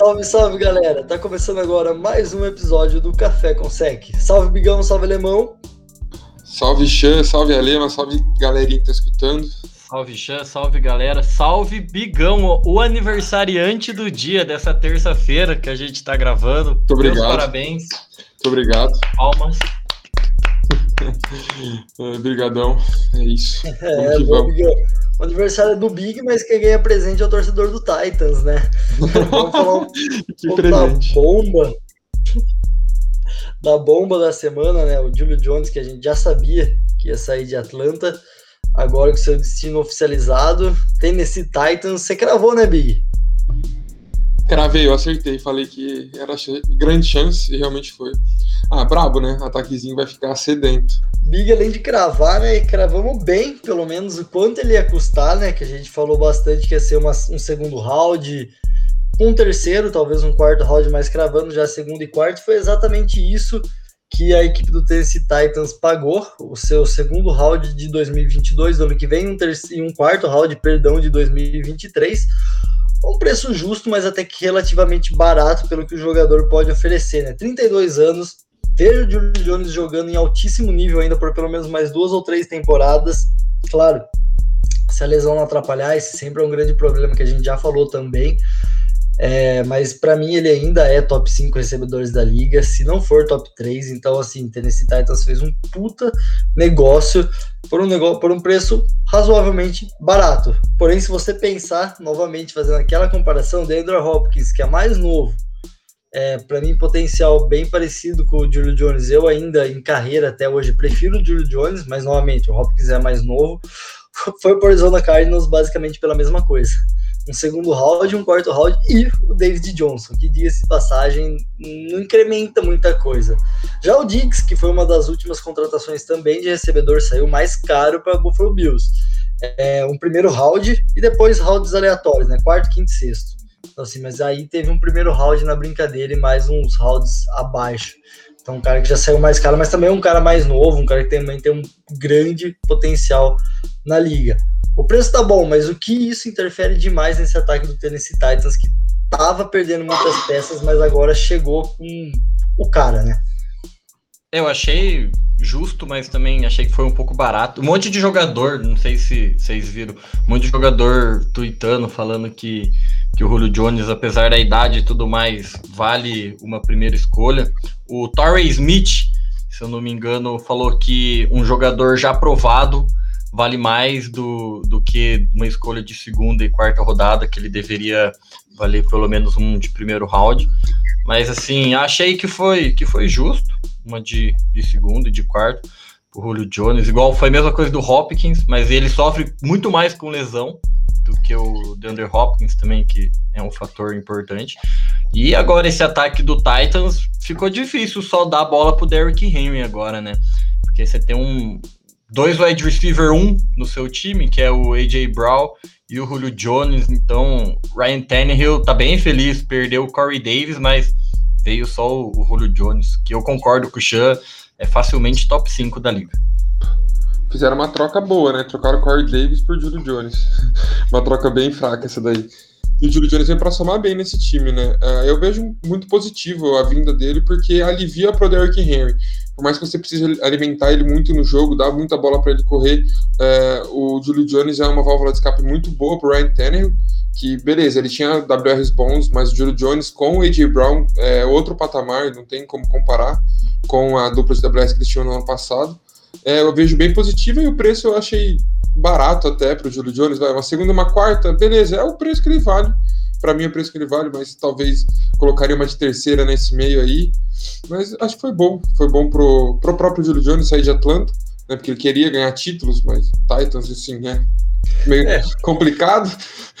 Salve, salve, galera! Tá começando agora mais um episódio do Café com Sec. Salve, Bigão, salve, Alemão! Salve, Xan, salve, Alema, salve, galerinha que tá escutando. Salve, Xan, salve, galera. Salve, Bigão, o aniversariante do dia dessa terça-feira que a gente tá gravando. Muito obrigado. Meus parabéns. Muito obrigado. Palmas. Obrigadão, é isso. É, bom. O aniversário é do Big, mas quem ganha presente é o torcedor do Titans, né? Vamos falar um pouco da bomba. Da bomba da semana, né? O Julio Jones, que a gente já sabia que ia sair de Atlanta. Agora com seu destino oficializado. Tennessee Titans. Você cravou, né, Big? Cravei, eu acertei. Falei que era grande chance e realmente foi. Ah, brabo, né? Ataquezinho vai ficar sedento. Big, além de cravar, né? Cravamos bem, pelo menos, o quanto ele ia custar, né? Que a gente falou bastante que ia ser uma, um segundo round, um terceiro, talvez um quarto round, mas cravando já segundo e quarto. Foi exatamente isso que a equipe do Tennessee Titans pagou, o seu segundo round de 2022, do ano que vem, um, terceiro, um quarto round, perdão, de 2023 um preço justo, mas até que relativamente barato pelo que o jogador pode oferecer, né? 32 anos, vejo o Julio Jones jogando em altíssimo nível ainda por pelo menos mais duas ou três temporadas. Claro, se a lesão não atrapalhar, esse sempre é um grande problema que a gente já falou também. É, mas para mim ele ainda é top 5 recebedores da liga, se não for top 3. Então, assim, Tennessee Titans fez um puta negócio por um, negócio, por um preço razoavelmente barato. Porém, se você pensar novamente, fazendo aquela comparação, Andrew Hopkins, que é mais novo, é, para mim, potencial bem parecido com o Julio Jones. Eu ainda em carreira até hoje prefiro o Julio Jones, mas novamente o Hopkins é mais novo. Foi por Arizona Cardinals basicamente pela mesma coisa um segundo round, um quarto round e o David Johnson, que diga-se passagem, não incrementa muita coisa. Já o Diggs, que foi uma das últimas contratações também de recebedor, saiu mais caro para Buffalo Bills. É, um primeiro round e depois rounds aleatórios, né? Quarto, quinto e sexto. Então, assim, mas aí teve um primeiro round na brincadeira e mais uns rounds abaixo. Então, um cara que já saiu mais caro, mas também um cara mais novo, um cara que também tem um grande potencial na liga. O preço tá bom, mas o que isso interfere demais nesse ataque do Tennessee Titans, que tava perdendo muitas peças, mas agora chegou com o cara, né? Eu achei justo, mas também achei que foi um pouco barato. Um monte de jogador, não sei se vocês viram, um monte de jogador tweetando, falando que, que o Julio Jones, apesar da idade e tudo mais, vale uma primeira escolha. O Torrey Smith, se eu não me engano, falou que um jogador já aprovado vale mais do, do que uma escolha de segunda e quarta rodada, que ele deveria valer pelo menos um de primeiro round. Mas assim, achei que foi que foi justo, uma de, de segunda e de quarto, o Julio Jones. Igual foi a mesma coisa do Hopkins, mas ele sofre muito mais com lesão do que o DeAndre Hopkins também, que é um fator importante. E agora esse ataque do Titans ficou difícil só dar a bola pro Derrick Henry agora, né? Porque você tem um, dois wide receiver um no seu time, que é o AJ Brown e o Julio Jones. Então, Ryan Tannehill tá bem feliz, perdeu o Corey Davis, mas veio só o, o Julio Jones, que eu concordo com o Chan, é facilmente top 5 da liga. Fizeram uma troca boa, né? Trocaram o Corey Davis por Julio Jones. uma troca bem fraca essa daí. E o Julio Jones vem para somar bem nesse time, né? Uh, eu vejo muito positivo a vinda dele, porque alivia pro Derrick Henry. Por mais que você precise alimentar ele muito no jogo, dar muita bola para ele correr, uh, o Julio Jones é uma válvula de escape muito boa pro Ryan Tannehill, que, beleza, ele tinha WRs bons, mas o Julio Jones com o A.J. Brown é outro patamar, não tem como comparar com a dupla de WRs que eles tinham no ano passado. É, eu vejo bem positivo e o preço eu achei barato até para o Julio Jones, vai, uma segunda, uma quarta, beleza, é o preço que ele vale. Para mim é o preço que ele vale, mas talvez colocaria uma de terceira nesse meio aí. Mas acho que foi bom. Foi bom pro, pro próprio Julio Jones sair de Atlanta, né? Porque ele queria ganhar títulos, mas Titans, assim, né? Meio é. complicado.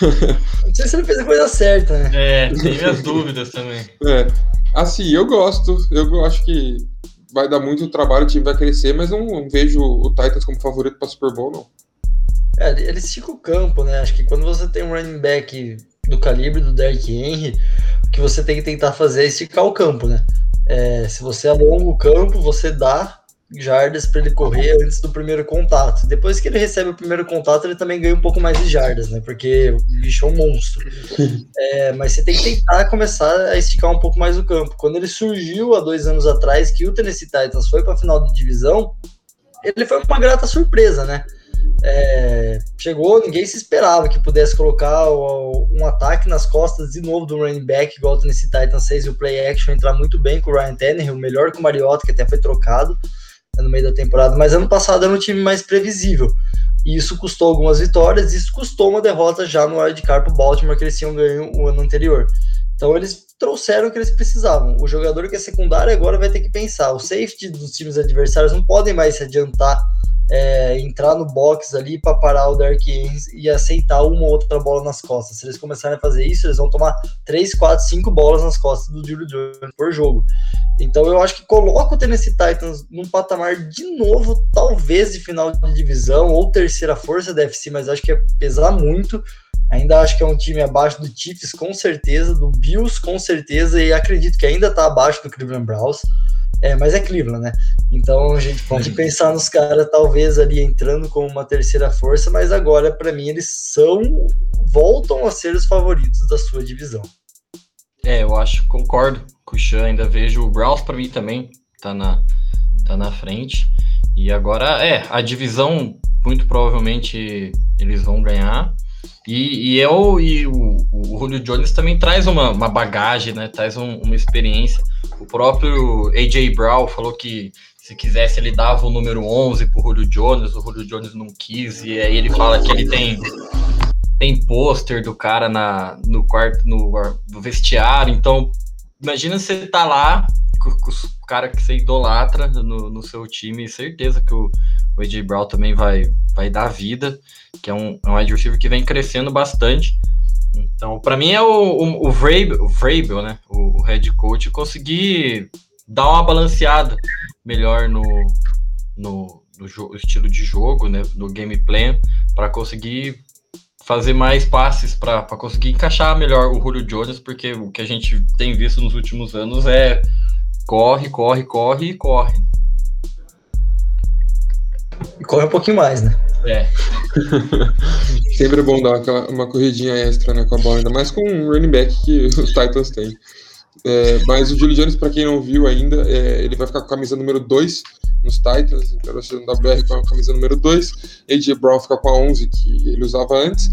Não sei se ele fez a coisa certa, né? É, tem minhas dúvidas também. É. Assim, eu gosto. Eu acho que vai dar muito trabalho, o time vai crescer, mas não, não vejo o Titans como favorito para Super Bowl, não. É, ele estica o campo, né? Acho que quando você tem um running back do calibre do Derrick Henry, o que você tem que tentar fazer é esticar o campo, né? É, se você alonga o campo, você dá jardas para ele correr antes do primeiro contato. Depois que ele recebe o primeiro contato, ele também ganha um pouco mais de jardas, né? Porque o bicho é um monstro. É, mas você tem que tentar começar a esticar um pouco mais o campo. Quando ele surgiu há dois anos atrás, que o Tennessee Titans foi para a final de divisão, ele foi uma grata surpresa, né? É, chegou, ninguém se esperava que pudesse colocar um ataque nas costas de novo do running back, igual o Tennessee Titans 6 e o play action entrar muito bem com o Ryan Tannehill, melhor que o Mariota, que até foi trocado né, no meio da temporada, mas ano passado era um time mais previsível. E isso custou algumas vitórias, isso custou uma derrota já no wildcard para o Baltimore, que eles tinham ganho o ano anterior. Então eles trouxeram o que eles precisavam. O jogador que é secundário agora vai ter que pensar. O safety dos times adversários não podem mais se adiantar é, entrar no box ali para parar o Ends e aceitar uma ou outra bola nas costas. Se eles começarem a fazer isso, eles vão tomar 3, 4, 5 bolas nas costas do Julio Jones por jogo. Então eu acho que coloca o Tennessee Titans num patamar de novo, talvez de final de divisão ou terceira força da FC, mas acho que é pesar muito. Ainda acho que é um time abaixo do Chiefs, com certeza, do Bills, com certeza, e acredito que ainda está abaixo do Cleveland Browns. É, mas é Cleveland, né? Então a gente pode pensar nos caras talvez ali entrando como uma terceira força, mas agora para mim eles são voltam a ser os favoritos da sua divisão. É, eu acho, concordo com o Chan, ainda vejo o Browns para mim também tá na tá na frente. E agora é, a divisão muito provavelmente eles vão ganhar. E, e eu e o, o Julio Jones também traz uma, uma bagagem, né? Traz um, uma experiência. O próprio AJ Brown falou que se quisesse ele dava o número 11 pro Julio Jones, o Julio Jones não quis, e aí ele fala que ele tem tem pôster do cara na, no quarto, no, no vestiário, então imagina você tá lá com, com os cara que você idolatra no, no seu time, certeza que o, o AJ Brown também vai, vai dar vida, que é um, é um receiver que vem crescendo bastante. Então, para mim é o, o, o, Vrabel, o Vrabel, né? O, o head coach conseguir dar uma balanceada melhor no, no, no estilo de jogo, né? No gameplay, para conseguir fazer mais passes para conseguir encaixar melhor o Julio Jones, porque o que a gente tem visto nos últimos anos é corre, corre, corre e corre. E corre um pouquinho mais, né? É. Sempre é bom dar aquela, uma corridinha extra né, com a bola, ainda mais com um running back que os Titans têm. É, mas o Julio Jones, para quem não viu ainda, é, ele vai ficar com a camisa número 2 nos Titans, então o WR com a camisa número 2, AJ Brown fica com a 11 que ele usava antes.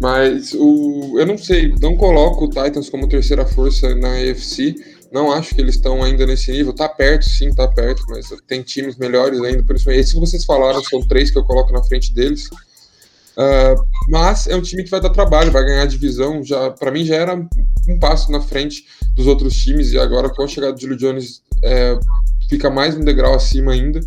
Mas o, eu não sei, não coloco o Titans como terceira força na AFC. Não acho que eles estão ainda nesse nível. Tá perto, sim, tá perto, mas tem times melhores ainda. Principalmente esses que vocês falaram são três que eu coloco na frente deles. Uh, mas é um time que vai dar trabalho, vai ganhar divisão. Já, para mim já era um passo na frente dos outros times e agora com a chegada do Julio Jones é, fica mais um degrau acima ainda.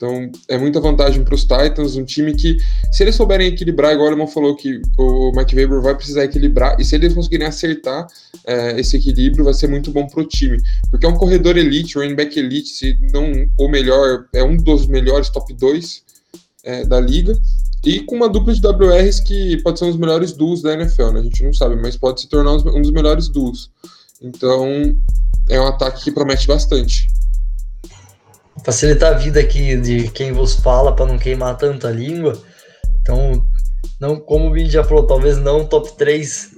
Então é muita vantagem para os Titans, um time que, se eles souberem equilibrar, igual o irmão falou que o Mike Weber vai precisar equilibrar, e se eles conseguirem acertar é, esse equilíbrio, vai ser muito bom para o time. Porque é um corredor elite, um running back elite, se não o melhor, é um dos melhores top 2 é, da liga. E com uma dupla de WRs que pode ser um dos melhores duos da NFL, né? A gente não sabe, mas pode se tornar um dos melhores duos. Então, é um ataque que promete bastante facilitar a vida aqui de quem vos fala para não queimar tanta língua. Então, não, como o Vini já falou, talvez não top 3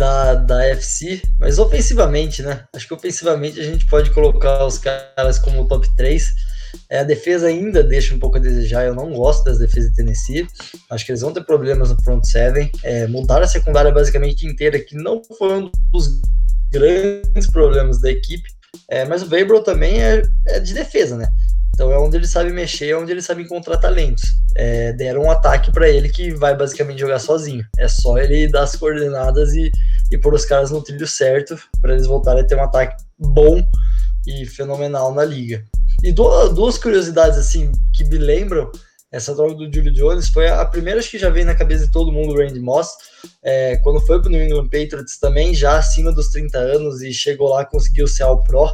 da, da FC, mas ofensivamente, né? Acho que ofensivamente a gente pode colocar os caras como top 3. É, a defesa ainda deixa um pouco a desejar. Eu não gosto das defesas de Tennessee. Acho que eles vão ter problemas no front seven. É, montar a secundária basicamente inteira, que não foi um dos grandes problemas da equipe. É, mas o Vabro também é, é, de defesa, né? Então é onde ele sabe mexer, é onde ele sabe encontrar talentos. É, deram um ataque para ele que vai basicamente jogar sozinho. É só ele dar as coordenadas e, e pôr os caras no trilho certo para eles voltarem a ter um ataque bom e fenomenal na liga. E duas curiosidades assim que me lembram essa troca do Julio Jones foi a primeira que já veio na cabeça de todo mundo, o Randy Moss, é, quando foi para o New England Patriots também, já acima dos 30 anos e chegou lá conseguiu ser All Pro,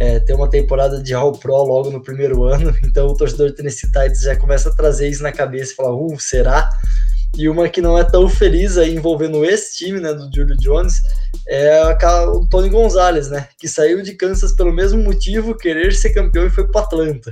é, ter uma temporada de All Pro logo no primeiro ano, então o torcedor Tennessee Titans já começa a trazer isso na cabeça e falar, uh, será? E uma que não é tão feliz aí envolvendo esse time, né, do Julio Jones, é o Tony Gonzalez, né, que saiu de Kansas pelo mesmo motivo, querer ser campeão e foi para Atlanta.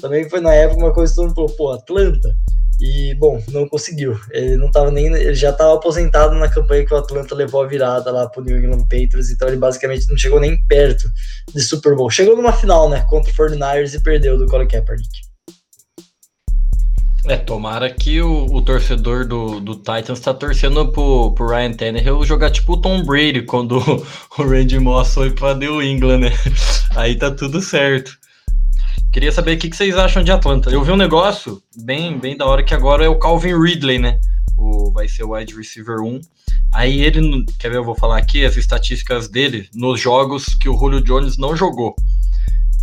Também foi na época uma coisa que todo mundo falou, pô, Atlanta. E, bom, não conseguiu. Ele não tava nem. Ele já estava aposentado na campanha que o Atlanta levou a virada lá pro New England Patriots, então ele basicamente não chegou nem perto de Super Bowl. Chegou numa final, né, contra o 49ers e perdeu do Colin Kaepernick. É, tomara que o, o torcedor do, do Titans tá torcendo pro, pro Ryan Tannehill jogar tipo o Tom Brady quando o Randy Moss foi pra New England, né? Aí tá tudo certo. Queria saber o que, vocês acham de Atlanta. Eu vi um negócio bem, bem da hora que agora é o Calvin Ridley, né? O, vai ser o wide receiver 1. Aí ele, quer ver, eu vou falar aqui as estatísticas dele nos jogos que o Julio Jones não jogou.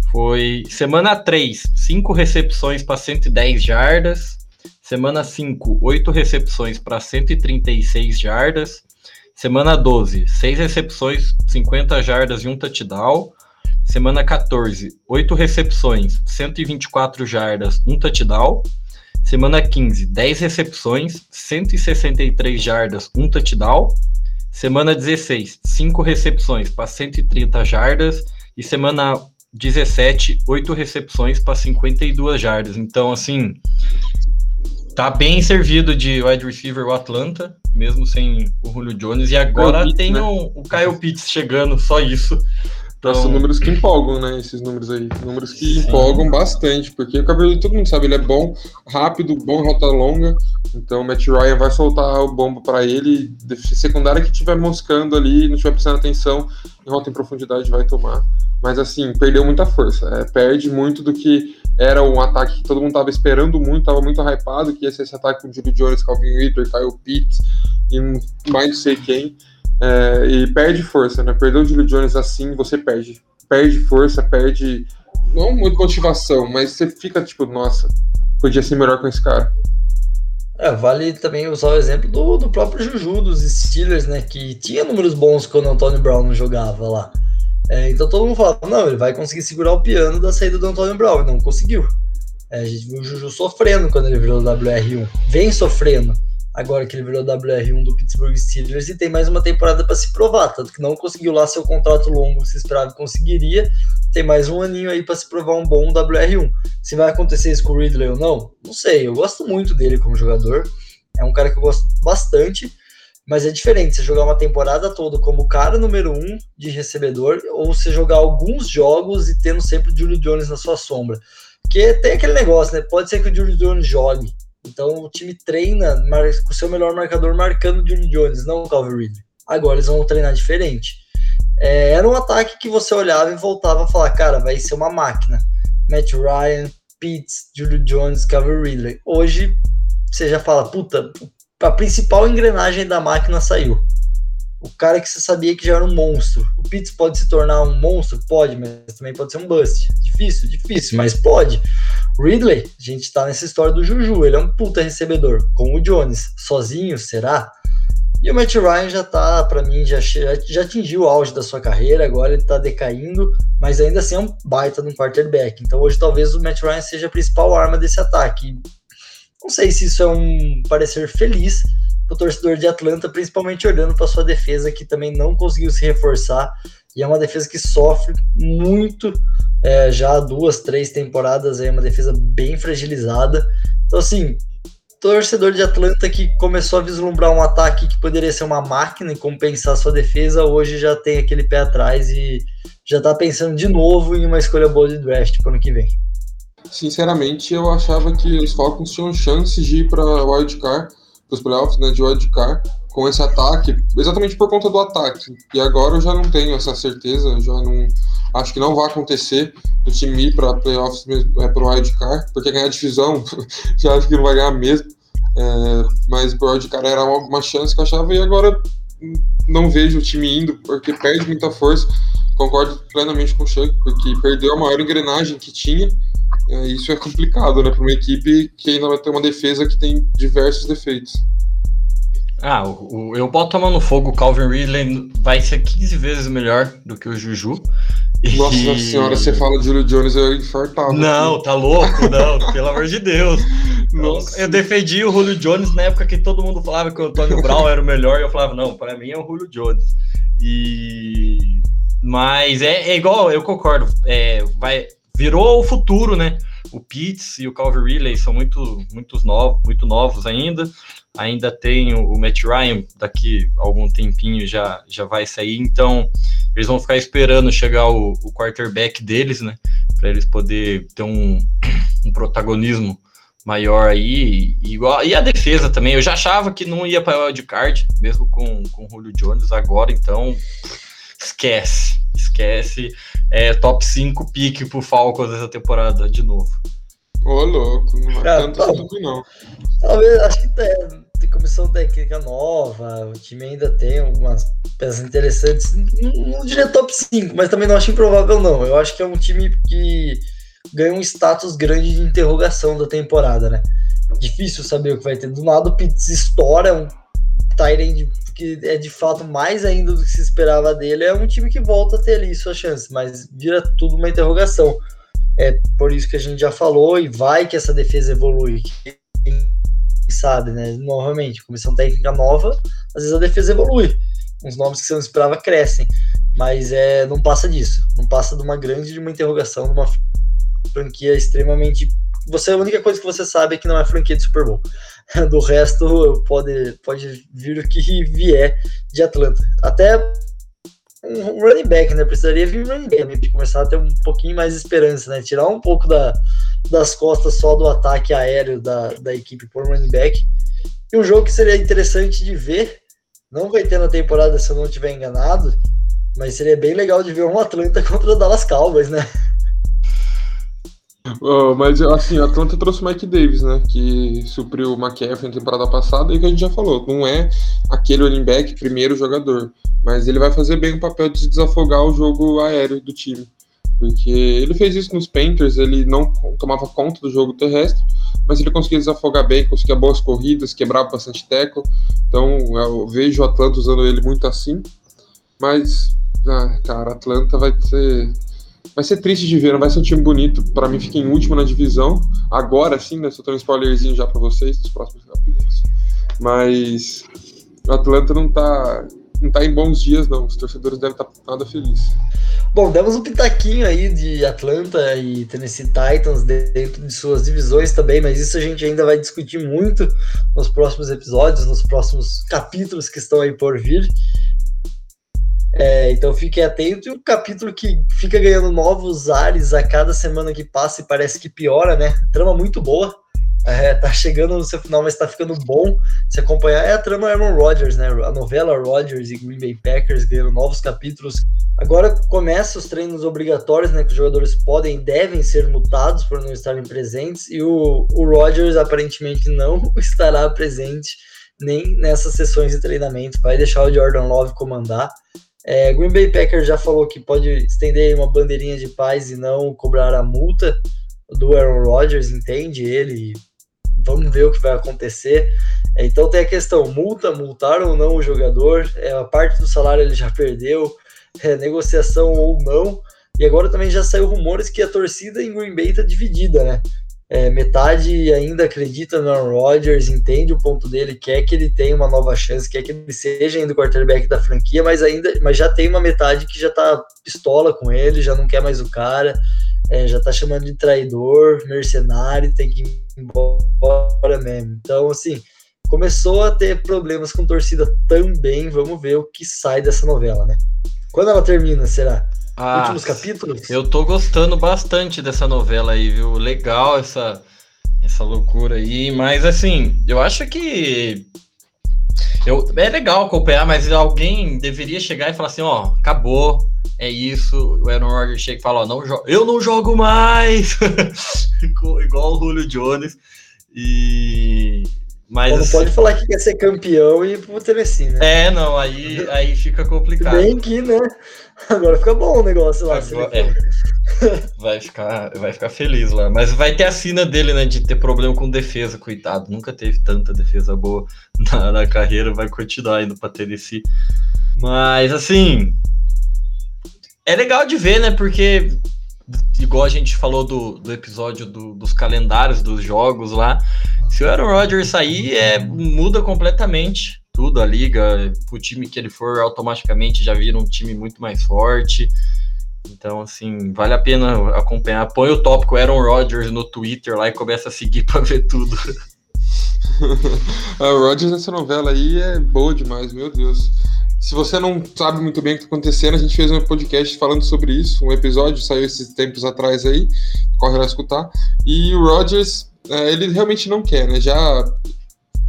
Foi semana 3, 5 recepções para 110 jardas. Semana 5, 8 recepções para 136 jardas. Semana 12, 6 recepções, 50 jardas e um touchdown. Semana 14, 8 recepções, 124 jardas, um touchdown. Semana 15, 10 recepções, 163 jardas, um touchdown. Semana 16, 5 recepções para 130 jardas. E semana 17, 8 recepções para 52 jardas. Então, assim, tá bem servido de wide receiver o Atlanta, mesmo sem o Julio Jones. E agora Pitts, tem né? o, o Kyle Pitts chegando, só isso. Então... São números que empolgam, né? Esses números aí. Números que Sim. empolgam bastante, porque o cabelo todo mundo sabe, ele é bom, rápido, bom rota longa. Então o Matt Ryan vai soltar o bombo para ele. Secundária que estiver moscando ali, não estiver prestando atenção, em rota em profundidade vai tomar mas assim, perdeu muita força. É, perde muito do que era um ataque que todo mundo estava esperando muito, estava muito hypado, que ia ser esse ataque com o Julio Jones, Calvin Ridley, Kyle Pitts e mais não sei quem. É, e perde força, né? Perder o Julio Jones assim, você perde. Perde força, perde. Não muito motivação, mas você fica tipo, nossa, podia ser melhor com esse cara. É, vale também usar o exemplo do, do próprio Juju, dos Steelers, né? Que tinha números bons quando o Antônio Brown jogava lá. É, então todo mundo fala, não, ele vai conseguir segurar o piano da saída do Antônio Brown. Não conseguiu. É, a gente viu o Juju sofrendo quando ele virou WR1. Vem sofrendo agora que ele virou WR1 do Pittsburgh Steelers e tem mais uma temporada para se provar. Tanto que não conseguiu lá seu contrato longo se esperava que conseguiria. Tem mais um aninho aí para se provar um bom WR1. Se vai acontecer isso com o Ridley ou não, não sei. Eu gosto muito dele como jogador. É um cara que eu gosto bastante. Mas é diferente você jogar uma temporada toda como cara número um de recebedor ou você jogar alguns jogos e tendo sempre o Julio Jones na sua sombra. Porque tem aquele negócio, né? Pode ser que o Julio Jones jogue. Então o time treina com o seu melhor marcador marcando o Julio Jones, não o Calvin Ridley. Agora eles vão treinar diferente. É, era um ataque que você olhava e voltava a falar, cara, vai ser uma máquina. Matt Ryan, Pitts, Julio Jones, Calvin Ridley. Hoje você já fala, puta, a principal engrenagem da máquina saiu. O cara que você sabia que já era um monstro. O Pitts pode se tornar um monstro? Pode, mas também pode ser um bust. Difícil, difícil, mas pode. Ridley, a gente tá nessa história do Juju, ele é um puta recebedor. Com o Jones, sozinho, será? E o Matt Ryan já tá, para mim, já, já atingiu o auge da sua carreira, agora ele tá decaindo, mas ainda assim é um baita no quarterback. Então hoje talvez o Matt Ryan seja a principal arma desse ataque. Não sei se isso é um parecer feliz para o torcedor de Atlanta, principalmente olhando para sua defesa, que também não conseguiu se reforçar. E é uma defesa que sofre muito é, já há duas, três temporadas. É uma defesa bem fragilizada. Então, assim, torcedor de Atlanta que começou a vislumbrar um ataque que poderia ser uma máquina e compensar sua defesa, hoje já tem aquele pé atrás e já está pensando de novo em uma escolha boa de draft para o ano que vem sinceramente, eu achava que os Falcons tinham chances de ir para wildcard, para os playoffs né, de wildcard, com esse ataque, exatamente por conta do ataque. E agora eu já não tenho essa certeza, já não acho que não vai acontecer do time ir para playoffs é, para o wildcard, porque ganhar divisão já acho que não vai ganhar mesmo. É, mas o wildcard era uma chance que eu achava e agora não vejo o time indo, porque perde muita força. Concordo plenamente com o Chuck, porque perdeu a maior engrenagem que tinha isso é complicado, né, para uma equipe que ainda vai ter uma defesa que tem diversos defeitos. Ah, o, o, eu boto a mão no fogo, o Calvin Ridley vai ser 15 vezes melhor do que o Juju. Nossa e... senhora, você fala de Julio Jones, eu infartava. Não, aqui. tá louco, não, pelo amor de Deus. Nossa. Eu defendi o Julio Jones na época que todo mundo falava que o Antônio Brown era o melhor, e eu falava, não, para mim é o Julio Jones. E... Mas é, é igual, eu concordo, é, vai, virou o futuro, né? O Pitts e o Calvary Ridley são muito, muito, novos, muito novos ainda. Ainda tem o Matt Ryan, daqui a algum tempinho já, já vai sair, então eles vão ficar esperando chegar o, o quarterback deles, né? Para eles poder ter um, um protagonismo maior aí, igual, e a defesa também, eu já achava que não ia para o card, mesmo com, com o Julio Jones agora, então esquece, esquece, é top 5 pique pro Falcons essa temporada de novo. Ô, louco, não é tanto tá, assim não. Talvez, acho que tem, tem comissão técnica nova, o time ainda tem algumas peças interessantes, não, não diria top 5, mas também não acho improvável não, eu acho que é um time que ganha um status grande de interrogação da temporada, né? Difícil saber o que vai ter. Do nada o Pitts estoura, é um Tyrande que é de fato mais ainda do que se esperava dele. É um time que volta a ter ali sua chance, mas vira tudo uma interrogação. É por isso que a gente já falou e vai que essa defesa evolui. Quem sabe, né? Novamente, comissão técnica nova, às vezes a defesa evolui. Os nomes que você não esperava crescem, mas é, não passa disso. Não passa de uma grande de uma interrogação, de uma franquia extremamente. Você a única coisa que você sabe é que não é franquia de Super Bowl. Do resto pode, pode vir o que vier de Atlanta. Até um running back, né? Precisaria vir um running back, né? começar a ter um pouquinho mais de esperança, né? Tirar um pouco da, das costas só do ataque aéreo da, da equipe por running back. E um jogo que seria interessante de ver, não vai ter na temporada se eu não estiver enganado, mas seria bem legal de ver um Atlanta contra o Dallas Cowboys, né? Mas assim, o Atlanta trouxe o Mike Davis, né? Que supriu o McCaffrey na temporada passada e que a gente já falou, não é aquele running back primeiro jogador, mas ele vai fazer bem o papel de desafogar o jogo aéreo do time. Porque ele fez isso nos Panthers, ele não tomava conta do jogo terrestre, mas ele conseguia desafogar bem, conseguia boas corridas, quebrava bastante teco. Então eu vejo o Atlanta usando ele muito assim. Mas, ah, cara, Atlanta vai ser Vai ser triste de ver, não vai ser um time bonito. Para mim, fica em último na divisão. Agora sim, né? Só um spoilerzinho já para vocês dos próximos capítulos. Mas o Atlanta não tá, não tá em bons dias, não. Os torcedores devem estar tá nada felizes. Bom, demos um pitaquinho aí de Atlanta e Tennessee Titans dentro de suas divisões também, mas isso a gente ainda vai discutir muito nos próximos episódios, nos próximos capítulos que estão aí por vir. É, então fiquem atentos. E um capítulo que fica ganhando novos ares a cada semana que passa e parece que piora, né? Trama muito boa. É, tá chegando no seu final, mas tá ficando bom se acompanhar. É a trama Aaron Rodgers, né? A novela Rodgers e Green Bay Packers ganhando novos capítulos. Agora começa os treinos obrigatórios, né? Que os jogadores podem e devem ser multados por não estarem presentes. E o, o Rodgers aparentemente não estará presente nem nessas sessões de treinamento. Vai deixar o Jordan Love comandar. É, Green Bay Packers já falou que pode estender uma bandeirinha de paz e não cobrar a multa do Aaron Rodgers, entende ele. Vamos ver o que vai acontecer. É, então tem a questão: multa, multar ou não o jogador, é, a parte do salário ele já perdeu, é, negociação ou não. E agora também já saiu rumores que a torcida em Green Bay está dividida, né? É, metade ainda acredita no Aaron Rodgers, entende o ponto dele, quer que ele tenha uma nova chance, quer que ele seja ainda o quarterback da franquia, mas ainda, mas já tem uma metade que já tá pistola com ele, já não quer mais o cara, é, já tá chamando de traidor, mercenário, tem que ir embora mesmo. Então, assim, começou a ter problemas com torcida também. Vamos ver o que sai dessa novela, né? Quando ela termina, será? Ah, últimos capítulos? Eu tô gostando bastante dessa novela aí, viu? Legal essa, essa loucura aí, mas assim, eu acho que. Eu, é legal acompanhar, mas alguém deveria chegar e falar assim: ó, acabou, é isso. O Aaron Rodgers chega e fala: ó, não eu não jogo mais! Igual o Julio Jones. E. Mas, não assim, pode falar que quer ser campeão e ir pro Tennessee, né? É, não, aí, aí fica complicado. Bem que, né? Agora fica bom o negócio lá. Agora, é. vai, ficar, vai ficar feliz lá. Mas vai ter a sina dele, né? De ter problema com defesa, coitado. Nunca teve tanta defesa boa na, na carreira. Vai continuar indo pra Tennessee. Mas, assim. É legal de ver, né? Porque, igual a gente falou do, do episódio do, dos calendários dos jogos lá. Se o Aaron Rodgers sair, é, muda completamente tudo a liga, o time que ele for automaticamente já vira um time muito mais forte. Então, assim, vale a pena acompanhar. Põe o tópico Aaron Rodgers no Twitter lá e começa a seguir para ver tudo. a Rodgers nessa novela aí é boa demais, meu Deus. Se você não sabe muito bem o que está acontecendo, a gente fez um podcast falando sobre isso, um episódio saiu esses tempos atrás aí, corre lá escutar. E o Rodgers, é, ele realmente não quer, né? Já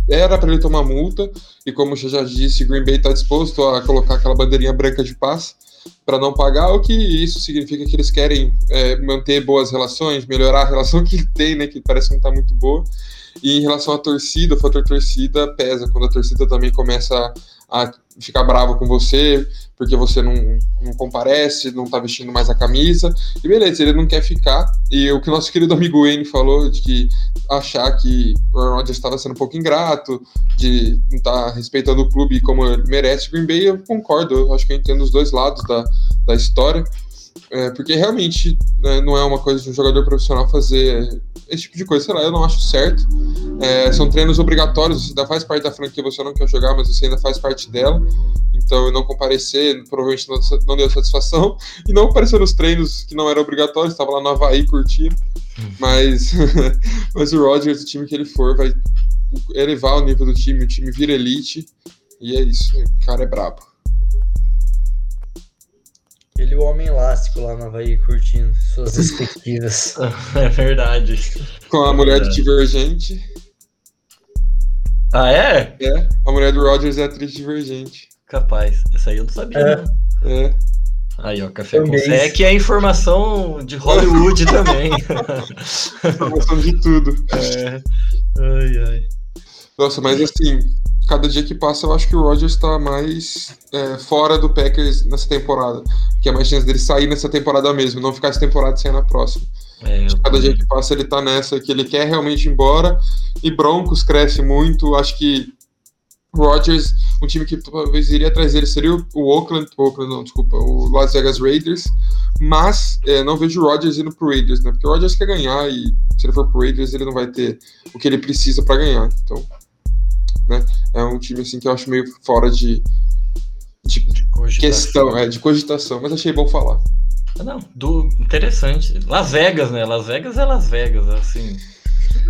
era para ele tomar multa, e como eu já disse, Green Bay está disposto a colocar aquela bandeirinha branca de paz para não pagar, o que isso significa que eles querem é, manter boas relações, melhorar a relação que tem, né, que parece que não está muito boa. E em relação à torcida, o fator torcida pesa, quando a torcida também começa a ficar bravo com você, porque você não, não comparece, não tá vestindo mais a camisa, e beleza, ele não quer ficar. E o que o nosso querido amigo Wayne falou, de que achar que o Aaron Rodgers estava sendo um pouco ingrato, de não estar tá respeitando o clube como ele merece, Green Bay, eu concordo, eu acho que eu entendo os dois lados da, da história. É, porque realmente né, não é uma coisa de um jogador profissional fazer esse tipo de coisa, sei lá, eu não acho certo. É, são treinos obrigatórios, você ainda faz parte da franquia, você não quer jogar, mas você ainda faz parte dela. Então, eu não comparecer, provavelmente não, não deu satisfação. E não apareceu nos treinos que não eram obrigatórios, estava lá no Havaí curtindo. Mas, mas o Rodgers, o time que ele for, vai elevar o nível do time, o time vira elite. E é isso, o cara é brabo. Ele, o homem elástico lá no Havaí, curtindo suas respectivas. é verdade. Com a mulher do Divergente. Ah, é? É, a mulher do Rogers é atriz Divergente. Capaz, essa aí eu não sabia. É. Não. é. Aí, ó, Café com É que é informação de Hollywood também. informação de tudo. É. Ai, ai. Nossa, mas assim, cada dia que passa, eu acho que o Rodgers está mais é, fora do Packers nessa temporada. Que é mais chance dele sair nessa temporada mesmo, não ficar essa temporada sem na próxima. É, cada dia que passa, ele tá nessa que ele quer realmente ir embora. E Broncos cresce muito. Acho que Rodgers, um time que talvez iria atrás dele seria o Oakland, o Oakland não, desculpa, o Las Vegas Raiders. Mas é, não vejo o Rodgers indo pro Raiders, né? Porque o Rodgers quer ganhar e se ele for pro Raiders, ele não vai ter o que ele precisa para ganhar. Então, né? É um time assim que eu acho meio fora de, de, de questão, é, de cogitação, mas achei bom falar. Ah, não, do, interessante. Las Vegas, né? Las Vegas é Las Vegas, assim.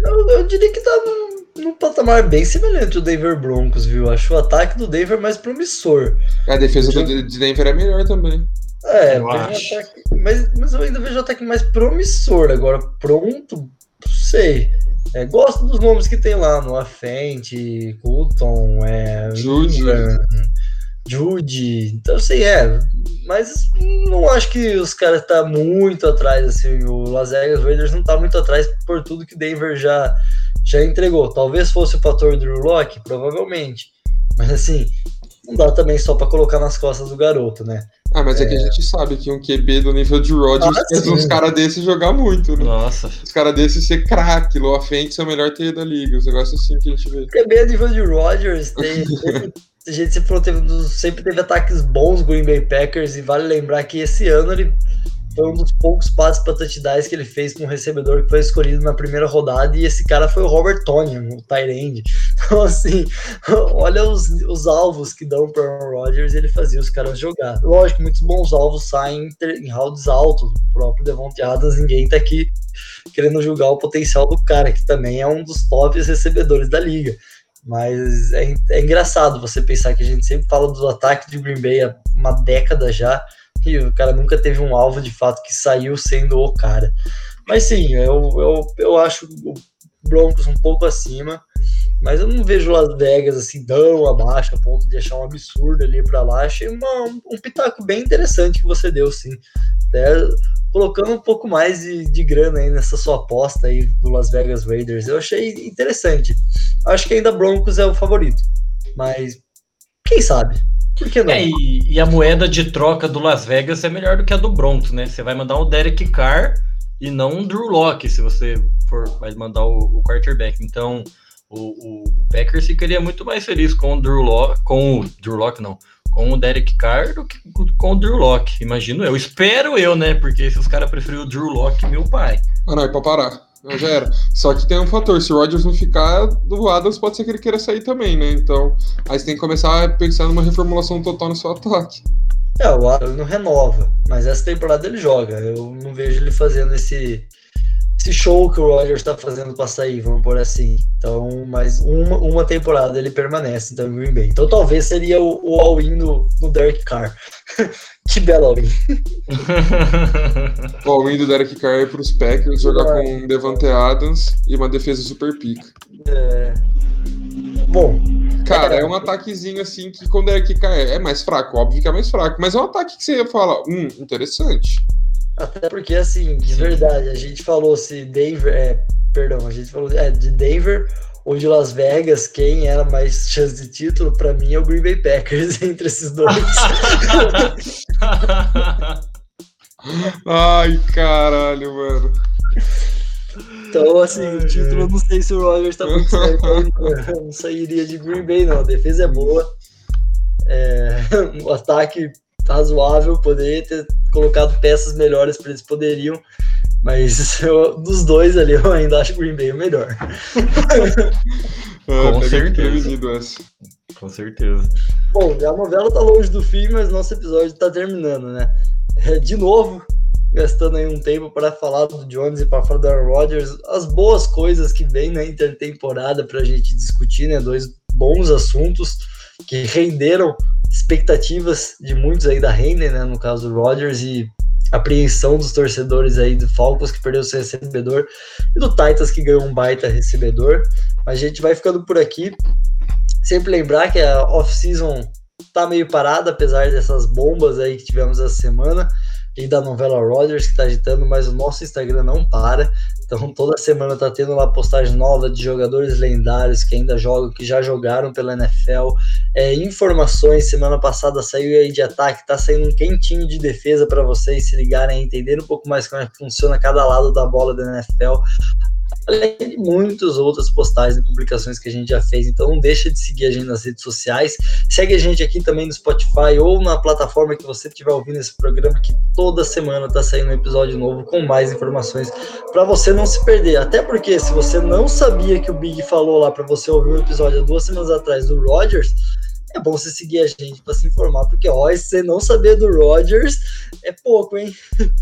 Eu, eu diria que tá num, num, patamar bem semelhante ao Denver Broncos, viu? Acho o ataque do Denver mais promissor. A defesa do, de Denver é melhor também. É, ataque, mas, mas eu ainda vejo o ataque mais promissor. Agora, pronto, sei. É, gosto dos nomes que tem lá no Afente, Colton, é, Judy. Judy. Então, assim, é. Mas não acho que os caras tá muito atrás, assim. O Las Vegas Raiders não tá muito atrás por tudo que Denver já, já entregou. Talvez fosse o fator Drew Locke, provavelmente. Mas, assim, não dá também só para colocar nas costas do garoto, né? Ah, mas é... é, que a gente sabe que um QB do nível de Rodgers ah, faz uns caras desses jogar muito, né? Nossa. Os caras desses ser craque, Loa Fente é o melhor TE da liga, os negócios assim que a gente vê. QB a nível de Rodgers tem. a gente sempre, falou, teve, sempre teve ataques bons Green Bay Packers, e vale lembrar que esse ano ele foi um dos poucos passes para touchdowns que ele fez com um recebedor que foi escolhido na primeira rodada, e esse cara foi o Robert Tony, o tight Então, assim, olha os, os alvos que dão para Aaron Rodgers ele fazia os caras jogar. Lógico, muitos bons alvos saem em rounds altos, o próprio Devontae Adams, ninguém tá aqui querendo julgar o potencial do cara, que também é um dos tops recebedores da liga. Mas é, é engraçado você pensar que a gente sempre fala do ataque de Green Bay há uma década já, e o cara nunca teve um alvo de fato que saiu sendo o cara. Mas sim, eu, eu, eu acho o Broncos um pouco acima, mas eu não vejo Las Vegas assim tão abaixo a ponto de achar um absurdo ali para lá. Achei uma, um, pitaco bem interessante que você deu, sim. Até colocando um pouco mais de, de grana aí nessa sua aposta aí do Las Vegas Raiders. Eu achei interessante. Acho que ainda Broncos é o favorito, mas quem sabe? Por que não? É, e, e, a moeda de troca do Las Vegas é melhor do que a do Broncos, né? Você vai mandar um Derek Carr e não um Drew Locke, se você for vai mandar o, o quarterback. Então, o, o, Packers ficaria muito mais feliz com o Drew Locke, com o Drew Locke, não, com o Derek Carr do que com o Drew Locke, imagino eu. Espero eu, né? Porque se os caras preferiram o Drew Locke, meu pai. Ah, não, é pra parar. Já era. Só que tem um fator, se o Rodgers não ficar, do Adams pode ser que ele queira sair também, né? Então, aí você tem que começar a pensar numa reformulação total no seu ataque. É, o Aaron não renova, mas essa temporada ele joga. Eu não vejo ele fazendo esse, esse show que o Rogers está fazendo para sair, vamos por assim. Então, mais uma, uma temporada ele permanece então, Green Bay. Então, talvez seria o, o all-in no, no Derek Carr. que belo all-in. o all-in do Derek Carr é para os Packers jogar é. com Devante Adams e uma defesa super pica. É. Bom. Cara, é, é um ataquezinho assim que quando o Derek Carr é, é mais fraco, óbvio que é mais fraco, mas é um ataque que você fala, hum, interessante. Até porque, assim, de Sim. verdade, a gente falou se Denver. É, perdão, a gente falou é, de Denver ou de Las Vegas, quem era mais chance de título, para mim é o Green Bay Packers entre esses dois. Ai, caralho, mano. Então, assim, o título eu não sei se o Rogers tá muito certo. Eu não sairia de Green Bay, não. A defesa é boa. É, o ataque razoável, poderia ter colocado peças melhores para eles poderiam, mas eu, dos dois ali eu ainda acho o Green Bay o melhor. ah, Com certeza. Com certeza. Bom, a novela tá longe do fim, mas nosso episódio tá terminando, né? É, de novo, gastando aí um tempo para falar do Jones e para falar do Aaron Rodgers, as boas coisas que vem na intertemporada para a gente discutir, né? Dois bons assuntos que renderam expectativas de muitos aí da Henley, né, no caso do Rodgers, e apreensão dos torcedores aí do Falcons que perdeu seu recebedor e do Titans que ganhou um baita recebedor. Mas a gente vai ficando por aqui. Sempre lembrar que a off-season tá meio parada, apesar dessas bombas aí que tivemos essa semana e da novela Rodgers que tá agitando, mas o nosso Instagram não para. Então toda semana tá tendo lá postagem nova de jogadores lendários que ainda jogam, que já jogaram pela NFL. É, informações, semana passada saiu aí de ataque, tá saindo um quentinho de defesa para vocês se ligarem, entender um pouco mais como é que funciona cada lado da bola da NFL além de muitas outras postagens e publicações que a gente já fez. Então não deixa de seguir a gente nas redes sociais. Segue a gente aqui também no Spotify ou na plataforma que você estiver ouvindo esse programa, que toda semana está saindo um episódio novo com mais informações para você não se perder. Até porque se você não sabia que o Big falou lá para você ouvir um episódio há duas semanas atrás do Rogers, é bom você seguir a gente para se informar, porque ó, você não saber do Rogers, é pouco, hein?